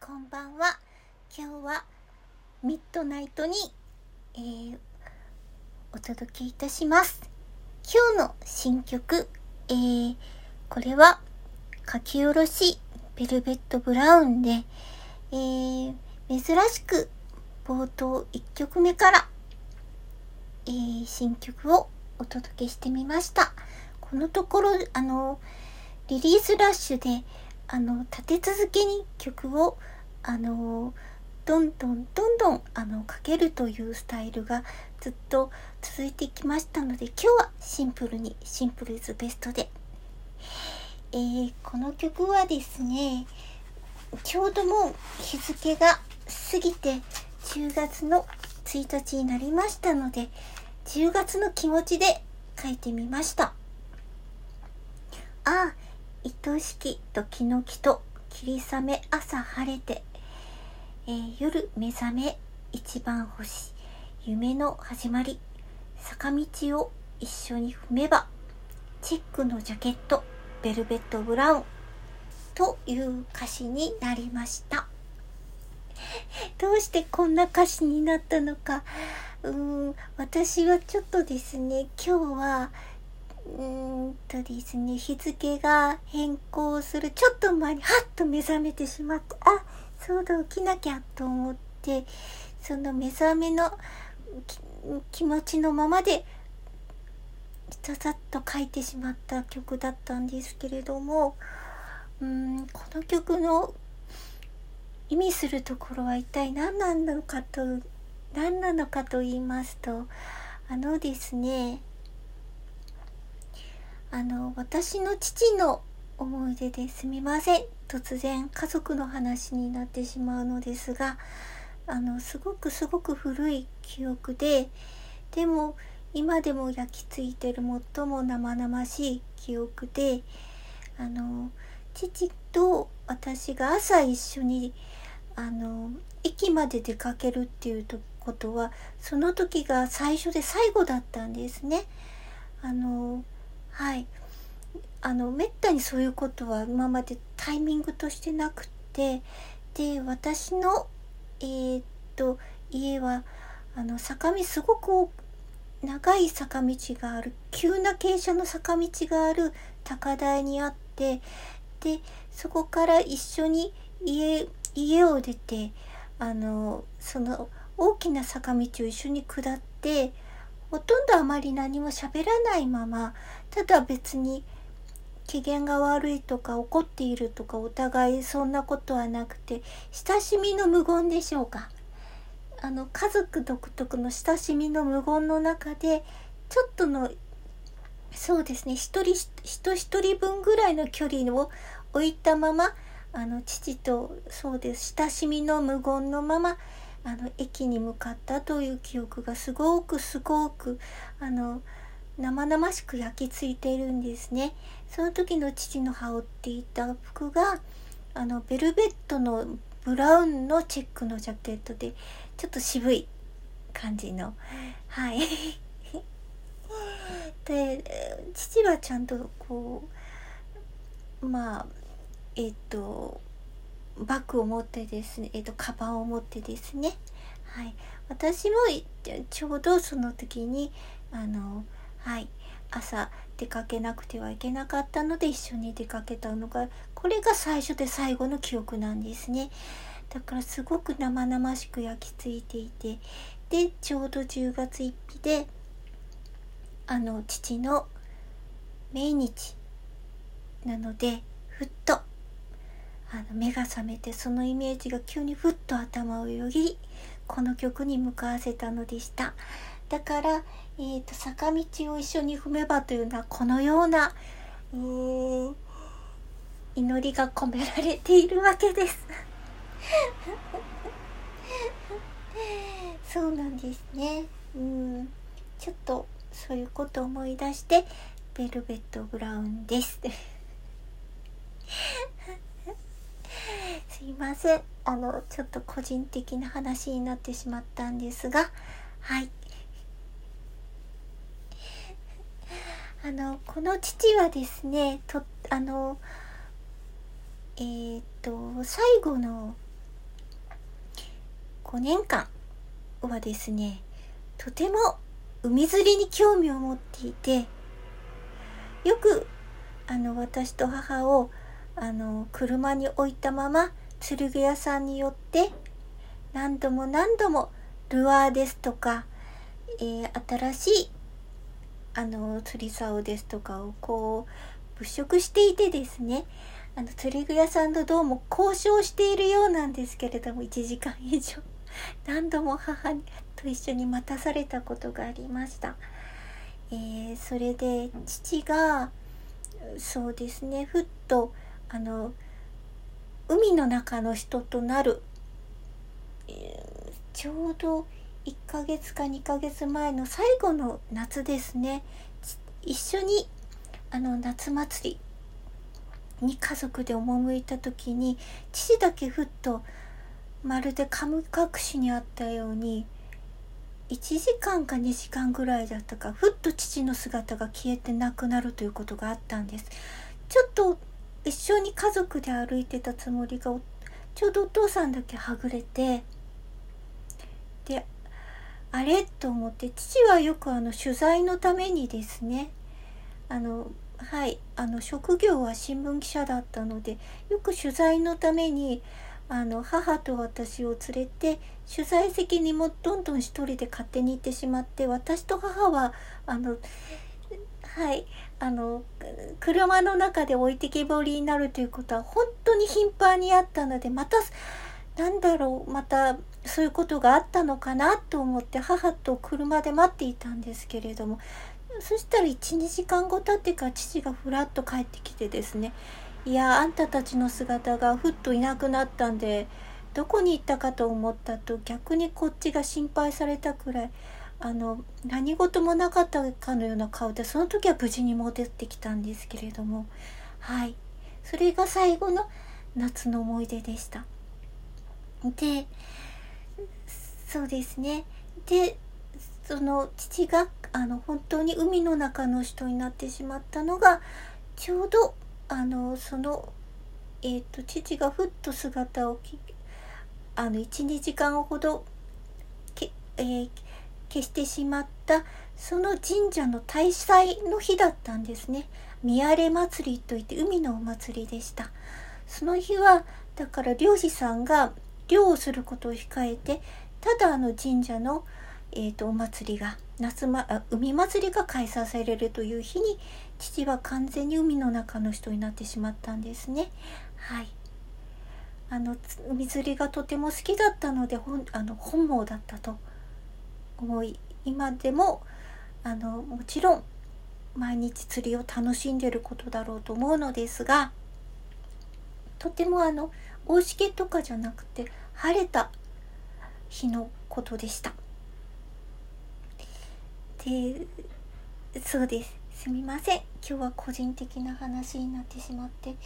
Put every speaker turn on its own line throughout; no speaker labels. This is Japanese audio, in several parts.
こんばんは。今日はミッドナイトに、えー、お届けいたします。今日の新曲、えー、これは書き下ろしベルベットブラウンで、えー、珍しく冒頭1曲目から、えー、新曲をお届けしてみました。このところあのリリースラッシュであの立て続けに曲をあのどんどんどんどんあのかけるというスタイルがずっと続いてきましたので今日はシンプルにシンプルイズベストで、えー、この曲はですねちょうどもう日付が過ぎて10月の1日になりましたので10月の気持ちで書いてみました。ああ愛しき時の木と霧雨朝晴れて、えー、夜目覚め一番星夢の始まり坂道を一緒に踏めばチェックのジャケットベルベットブラウンという歌詞になりました。どうしてこんな歌詞になったのか。うーん私はちょっとですね今日はうんとですね、日付が変更するちょっと前にハッと目覚めてしまって、あ、そうだ、起きなきゃと思って、その目覚めの気持ちのままで、ささっと書いてしまった曲だったんですけれども、うん、この曲の意味するところは一体何なのかと、何なのかと言いますと、あのですね、あの、私の父の思い出ですみません。突然家族の話になってしまうのですが、あの、すごくすごく古い記憶で、でも今でも焼き付いてる最も生々しい記憶で、あの、父と私が朝一緒に、あの、駅まで出かけるっていうことは、その時が最初で最後だったんですね。あの、はい。あのめったにそういうことは今までタイミングとしてなくてで私のえー、っと家はあの坂道すごく長い坂道がある急な傾斜の坂道がある高台にあってでそこから一緒に家家を出てあのその大きな坂道を一緒に下ってほとんどあまり何も喋らないままただ別に機嫌が悪いとか怒っているとかお互いそんなことはなくて親しみの無言でしょうか。あの家族独特の親しみの無言の中でちょっとのそうですね一人人一人分ぐらいの距離を置いたままあの父とそうです親しみの無言のままあの駅に向かったという記憶がすごくすごくあの生々しく焼き付いているんですね。その時の父の羽織っていた服があのベルベットのブラウンのチェックのジャケットでちょっと渋い感じのはい で父はちゃんとこうまあえっ、とバッグを持ってですね、えっ、と、カバンを持ってですね、はい。私もちょうどその時に、あの、はい、朝出かけなくてはいけなかったので一緒に出かけたのが、これが最初で最後の記憶なんですね。だからすごく生々しく焼き付いていて、で、ちょうど10月1日で、あの、父の命日なので、ふっとあの目が覚めてそのイメージが急にふっと頭をよぎこの曲に向かわせたのでした。だから、えーと、坂道を一緒に踏めばというのはこのようなう祈りが込められているわけです。そうなんですね。うん。ちょっとそういうことを思い出してベルベットブラウンです。いません。あの、ちょっと個人的な話になってしまったんですが、はい。あの、この父はですね、と、あの、えー、っと最後の5年間はですねとても海釣りに興味を持っていてよくあの私と母をあの車に置いたまま釣具屋さんに寄って何度も何度もルアーですとか、えー、新しいあの釣り竿ですとかをこう物色していてですねあの釣り具屋さんとどうも交渉しているようなんですけれども1時間以上 何度も母と一緒に待たされたことがありました。えー、それで父がそうですねふっとあの海の中の人となる、えー、ちょうど1ヶ月か2ヶ月前の最後の夏ですね。一緒にあの夏祭りに家族で赴いた時に父だけふっとまるでカム隠しにあったように1時間か2時間ぐらいだったかふっと父の姿が消えてなくなるということがあったんです。ちょっと一緒に家族で歩いてたつもりがちょうどお父さんだけはぐれてであれ？と思って父はよくあの取材のためにですねあのはいあの職業は新聞記者だったのでよく取材のためにあの母と私を連れて取材席にもどんどん一人で勝手に行ってしまって私と母はあのはい。あの車の中で置いてけぼりになるということは本当に頻繁にあったのでまたなんだろうまたそういうことがあったのかなと思って母と車で待っていたんですけれどもそしたら12時間後経ってから父がふらっと帰ってきてですねいやあんたたちの姿がふっといなくなったんでどこに行ったかと思ったと逆にこっちが心配されたくらいあの何事もなかったかのような顔でその時は無事に戻ってきたんですけれども。はい。それが最後の夏の思い出でした。でそうですね。でその父があの本当に海の中の人になってしまったのがちょうどあのそのえっ、ー、と父がふっと姿をあの12時間ほどけ、えー、消してしまったその神社の大祭の日だったんですね。見荒れ祭りといって海のお祭りでした。その日はだから漁師さんが漁をすることを控えてただあの神社の、えーと、お祭りが夏、ま、あ海祭りが開催されるという日に父は完全に海の中の人になってしまったんですね。はいあの海釣りがとても好きだったので本あの本望だったと思い今でもあのもちろん毎日釣りを楽しんでることだろうと思うのですがとてもあの大しけとかじゃなくて晴れた日のことでした。でそうですすみません今日は個人的な話になってしまって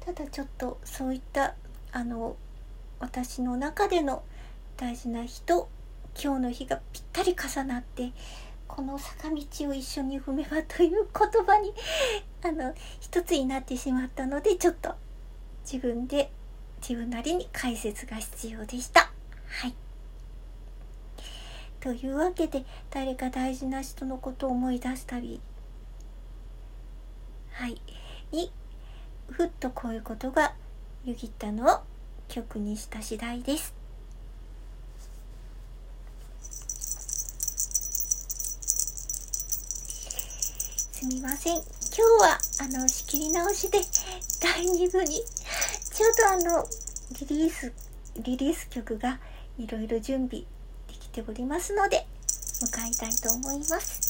ただちょっとそういったあの私の中での大事な人今日の日がぴったり重なってこの坂道を一緒に踏めばという言葉にあの一つになってしまったのでちょっと自分で自分なりに解説が必要でした。はい。というわけで誰か大事な人のことを思い出したりはいにふっとこういうことがよぎったのを曲にした次第です。すみません。今日はあの仕切り直しで第2部にちょうどあのリリースリリース曲がいろいろ準備できておりますので迎えたいと思います。